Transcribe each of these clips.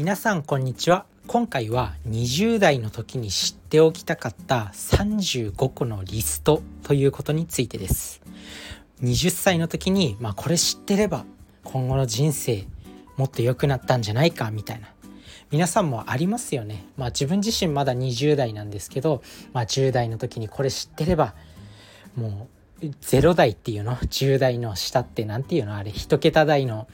皆さんこんにちは。今回は20代の時に知っておきたかった35個のリストということについてです。20歳の時に、まあ、これ知ってれば今後の人生もっと良くなったんじゃないかみたいな。皆さんもありますよね。まあ自分自身まだ20代なんですけど、まあ、10代の時にこれ知ってればもう0代っていうの？10代の下って何ていうの？あれ1桁台の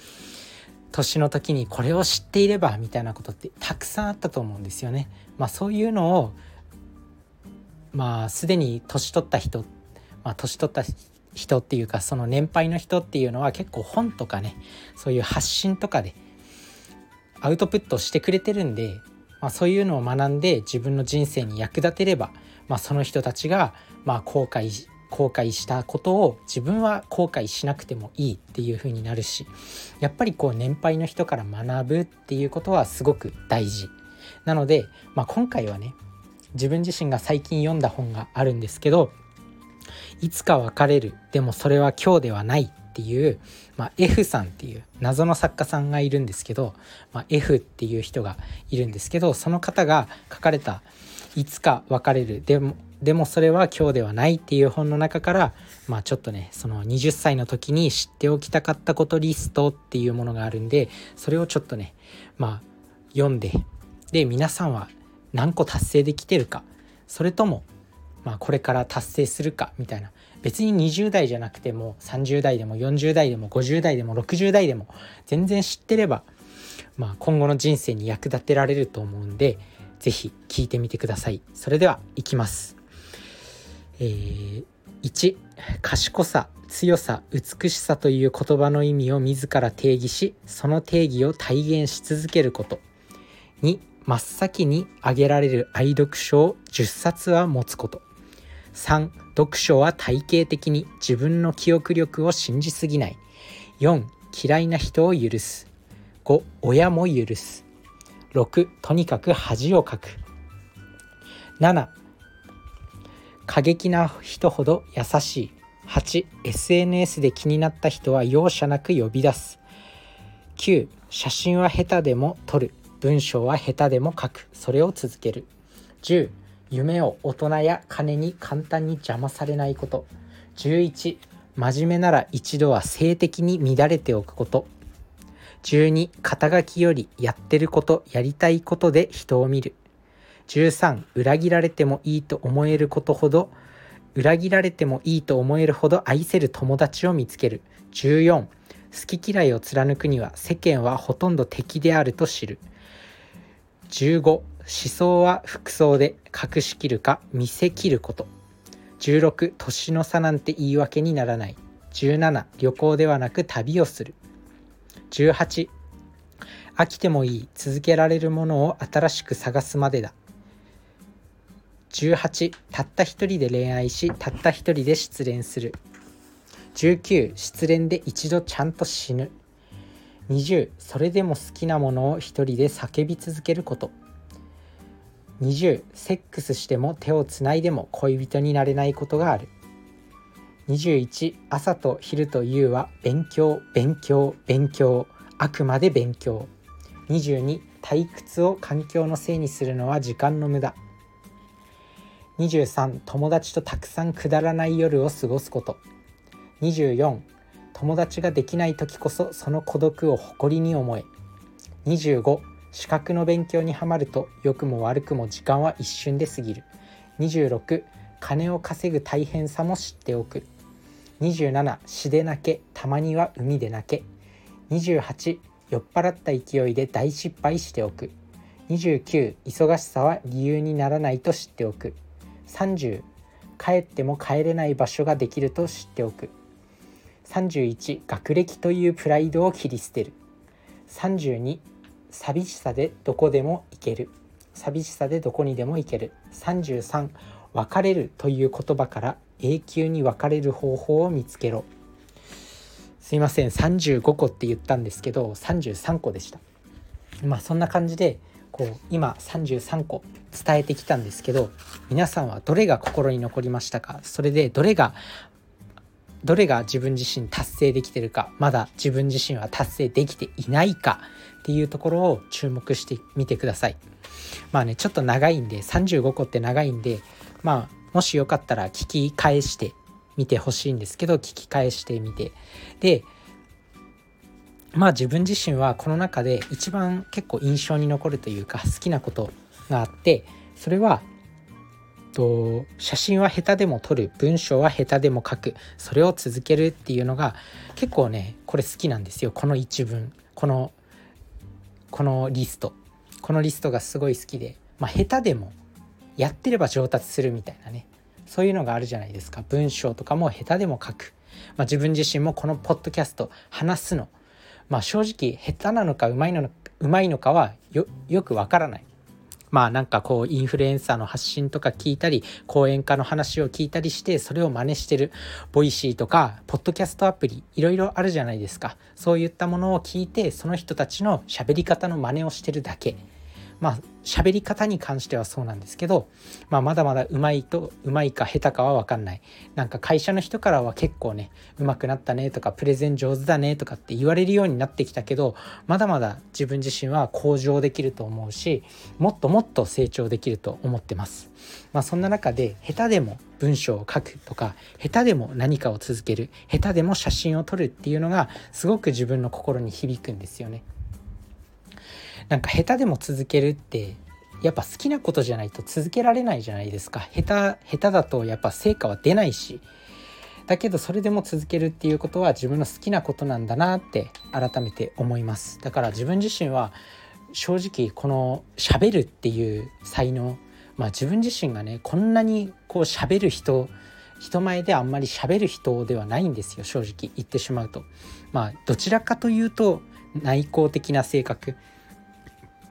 年の時にこれを知っていればみたいなことってたくさんあったと思うんですよね。まあ、そういうのをまあすでに年取った人、まあ、年取った人っていうかその年配の人っていうのは結構本とかねそういう発信とかでアウトプットしてくれてるんで、まあ、そういうのを学んで自分の人生に役立てれば、まあ、その人たちがまあ後悔後悔したことを自分は後悔しなくてもいいっていう風になるしやっぱりこう年配の人から学ぶっていうことはすごく大事。なので、まあ、今回はね自分自身が最近読んだ本があるんですけど「いつか別れるでもそれは今日ではない」っていう、まあ、F さんっていう謎の作家さんがいるんですけど、まあ、F っていう人がいるんですけどその方が書かれた「いつか別れるでもでもそれは今日ではないっていう本の中からまあちょっとねその20歳の時に知っておきたかったことリストっていうものがあるんでそれをちょっとねまあ読んでで皆さんは何個達成できてるかそれともまあこれから達成するかみたいな。別に20代じゃなくても30代でも40代でも50代でも60代でも全然知ってればまあ今後の人生に役立てられると思うんで是非聞いてみてください。それではいきます。えー、1賢さ強さ美しさという言葉の意味を自ら定義しその定義を体現し続けること。2真っ先に挙げられる愛読書を10冊は持つこと。3読書は体系的に自分の記憶力を信じすぎない。4嫌いな人を許す。5親も許す。6とにかく恥をかく。7過激な人ほど優しい。8SNS で気になった人は容赦なく呼び出す。9写真は下手でも撮る。文章は下手でも書く。それを続ける。10夢を大人や金に簡単に邪魔されないこと。11真面目なら一度は性的に乱れておくこと。12肩書きよりやってることやりたいことで人を見る。13裏切られてもいいと思えることほど裏切られてもいいと思えるほど愛せる友達を見つける。14好き嫌いを貫くには世間はほとんど敵であると知る。15思想は服装で隠しきるか見せきること。16年の差なんて言い訳にならない。17旅行ではなく旅をする。18飽きてもいい続けられるものを新しく探すまでだ。18たった一人で恋愛したった一人で失恋する。19失恋で一度ちゃんと死ぬ。20それでも好きなものを一人で叫び続けること。20セックスしても手をつないでも恋人になれないことがある。21朝と昼と夕は勉強勉強勉強。あくまで勉強。22退屈を環境のせいにするのは時間の無駄。23友達とたくさんくだらない夜を過ごすこと。24友達ができない時こそその孤独を誇りに思え。25資格の勉強にはまると良くも悪くも時間は一瞬で過ぎる。26金を稼ぐ大変さも知っておく。27詩で泣けたまには海で泣け。28酔っ払った勢いで大失敗しておく。29忙しさは理由にならないと知っておく。30帰っても帰れない場所ができると知っておく。31学歴というプライドを切り捨てる。32寂しさでどこでも行ける。寂しさでどこにでも行ける。33別れるという言葉から永久に別れる方法を見つけろ。すいません。35個って言ったんですけど33個でした。まあそんな感じでこう今33個伝えてきたんですけど皆さんはどれが心に残りましたか？それでどれがどれが自分自身達成できてるか？まだ自分自身は達成できていないか？っていうところを注目してみてください。まあねちょっと長いんで35個って長いんでまあもしよかったら聞き返してみてほしいんですけど聞き返してみて。でまあ自分自身はこの中で一番結構印象に残るというか好きなことがあってそれはと写真は下手でも撮る文章は下手でも書くそれを続けるっていうのが結構ねこれ好きなんですよ。この一文。このこのリスト。このリストがすごい好きで、まあ、下手でもやってれば上達するみたいなね。そういうのがあるじゃないですか。文章とかも下手でも書く、まあ、自分自身もこのポッドキャスト話すのまあ正直下手なのかうまいのうまいのかはよよくわからない。まあなんかこうインフルエンサーの発信とか聞いたり講演家の話を聞いたりしてそれを真似してるボイシーとかポッドキャストアプリいろいろあるじゃないですか。そういったものを聞いてその人たちの喋り方の真似をしてるだけ。まあ喋り方に関してはそうなんですけど、まあ、まだまだうまいとうまいか下手かは分かんないなんか会社の人からは結構ねうまくなったねとかプレゼン上手だねとかって言われるようになってきたけどまだまだ自分自身は向上できると思うしもっともっと成長できると思ってます。まあ、そんな中で下手でも文章を書くとか下手でも何かを続ける下手でも写真を撮るっていうのがすごく自分の心に響くんですよね。なんか下手でも続けるってやっぱ好きなことじゃないと続けられないじゃないですか。下手下手だとやっぱ成果は出ないし。だけどそれでも続けるっていうことは自分の好きなことなんだなって改めて思います。だから自分自身は正直この喋るっていう才能まあ自分自身がねこんなにこう喋る人人前であんまり喋る人ではないんですよ正直言ってしまうと。まあどちらかというと内向的な性格。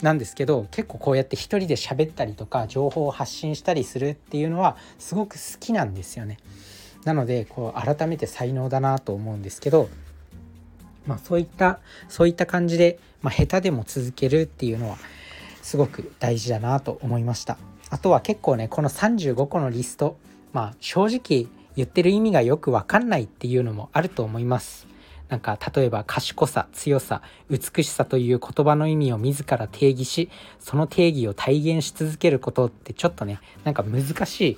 なんですけど結構こうやって一人で喋ったりとか情報を発信したりするっていうのはすごく好きなんですよね。なのでこう改めて才能だなと思うんですけど、まあ、そういったそういった感じで、まあ、下手でも続けるっていうのはすごく大事だなと思いました。あとは結構ねこの35個のリストまあ正直言ってる意味がよく分かんないっていうのもあると思います。なんか例えば賢さ強さ美しさという言葉の意味を自ら定義しその定義を体現し続けることってちょっとねなんか難しい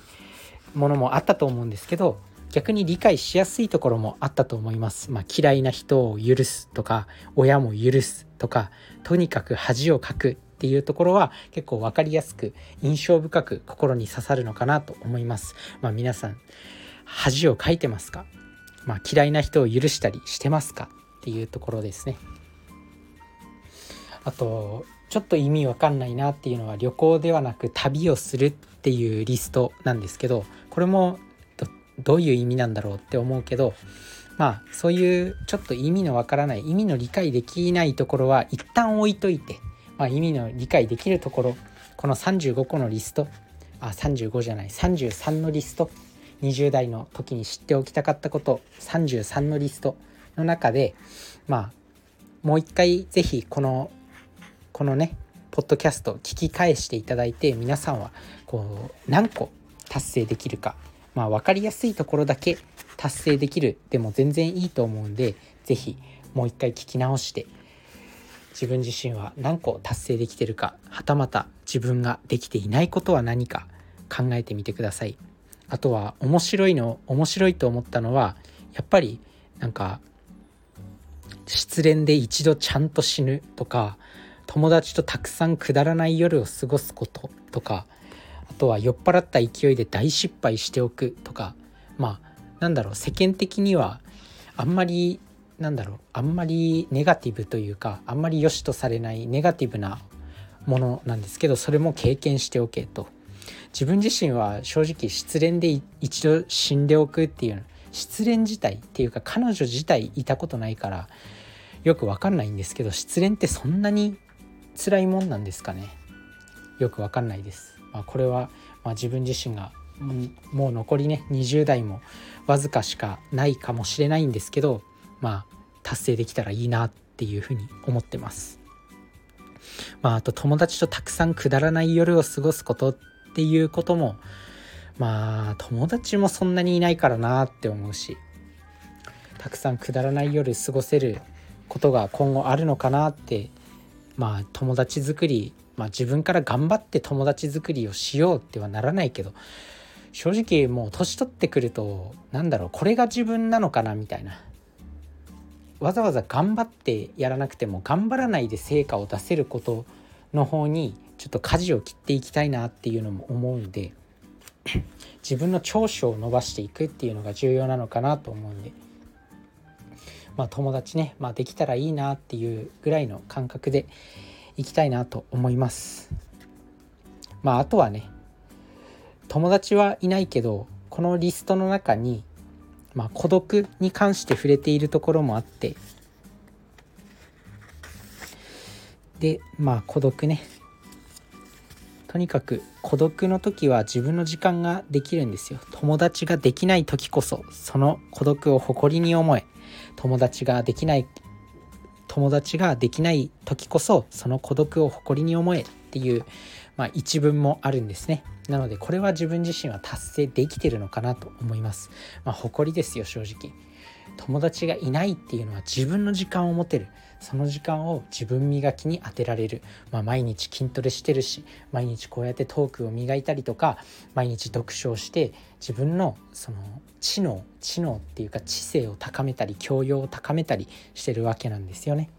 ものもあったと思うんですけど逆に理解しやすいところもあったと思います。まあ、嫌いな人を許すとか親も許すとかとにかく恥をかくっていうところは結構分かりやすく印象深く心に刺さるのかなと思います。まあ、皆さん恥をかいてますか？まあ、嫌いな人を許したりしてますかっていうところですね。あとちょっと意味わかんないなっていうのは旅行ではなく旅をするっていうリストなんですけどこれもどういう意味なんだろうって思うけどまあそういうちょっと意味のわからない意味の理解できないところは一旦置いといて、まあ、意味の理解できるところこの35個のリストあ35じゃない33のリスト20代の時に知っておきたかったこと33のリストの中でまあもう一回是非このこのねポッドキャスト聞き返していただいて皆さんはこう何個達成できるかまあ分かりやすいところだけ達成できるでも全然いいと思うんで是非もう一回聞き直して自分自身は何個達成できてるかはたまた自分ができていないことは何か考えてみてください。あとは面白いの面白いと思ったのはやっぱりなんか失恋で一度ちゃんと死ぬとか友達とたくさんくだらない夜を過ごすこととかあとは酔っ払った勢いで大失敗しておくとかまあなんだろう世間的にはあんまりなんだろうあんまりネガティブというかあんまり良しとされないネガティブなものなんですけどそれも経験しておけと。自分自身は正直失恋で一度死んでおくっていう失恋自体っていうか彼女自体いたことないからよく分かんないんですけど失恋ってそんなに辛いもんなんですかね？よく分かんないです。まあ、これは、まあ、自分自身がもう残りね20代もわずかしかないかもしれないんですけどまあ達成できたらいいなっていうふうに思ってます。まあ、あと友達とたくさんくだらない夜を過ごすことっっていうこともまあ友達もそんなにいないからなって思うしたくさんくだらない夜過ごせることが今後あるのかなってまあ友達作り、まあ、自分から頑張って友達作りをしようってはならないけど正直もう年取ってくると何だろうこれが自分なのかなみたいな。わざわざ頑張ってやらなくても頑張らないで成果を出せることの方にちょっと舵を切っていきたいなっていうのも思うんで 自分の長所を伸ばしていくっていうのが重要なのかなと思うんでまあ友達ね、まあ、できたらいいなっていうぐらいの感覚でいきたいなと思います。まああとはね友達はいないけどこのリストの中に、まあ、孤独に関して触れているところもあってでまあ孤独ねとにかく孤独の時は自分の時間ができるんですよ。友達ができない時こそその孤独を誇りに思え。友達ができない友達ができない時こそその孤独を誇りに思え。っていう、まあ、一文もあるんですね。なのでこれは自分自身は達成できてるのかなと思います、まあ、誇りですよ正直。友達がいないっていうのは自分の時間を持てる。その時間を自分磨きに当てられる、まあ、毎日筋トレしてるし毎日こうやってトークを磨いたりとか毎日読書をして自分のその知能知能っていうか知性を高めたり教養を高めたりしてるわけなんですよね。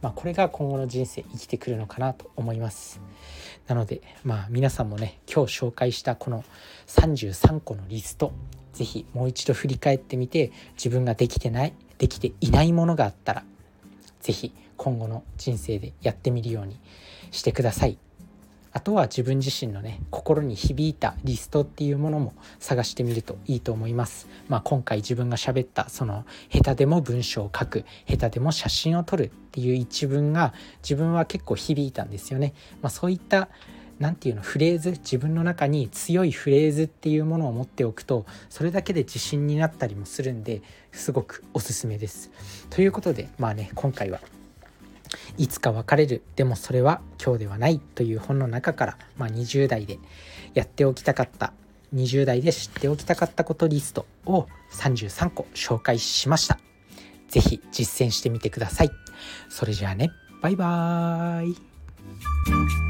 まあ、これが今後の人生生きてくるのかなと思います。なのでまあ皆さんもね今日紹介したこの33個のリスト是非もう一度振り返ってみて自分ができてないできていないものがあったら是非今後の人生でやってみるようにしてください。あとは自分自身のね心に響いたリストっていうものも探してみるといいと思います。まあ、今回自分が喋ったその下手でも文章を書く下手でも写真を撮るっていう一文が自分は結構響いたんですよね。まあ、そういった何て言うのフレーズ自分の中に強いフレーズっていうものを持っておくとそれだけで自信になったりもするんですごくおすすめです。ということでまあね今回はいつか別れるでもそれは今日ではないという本の中から、まあ、20代でやっておきたかった20代で知っておきたかったことリストを33個紹介しました。是非実践してみてください。それじゃあね、バイバーイ。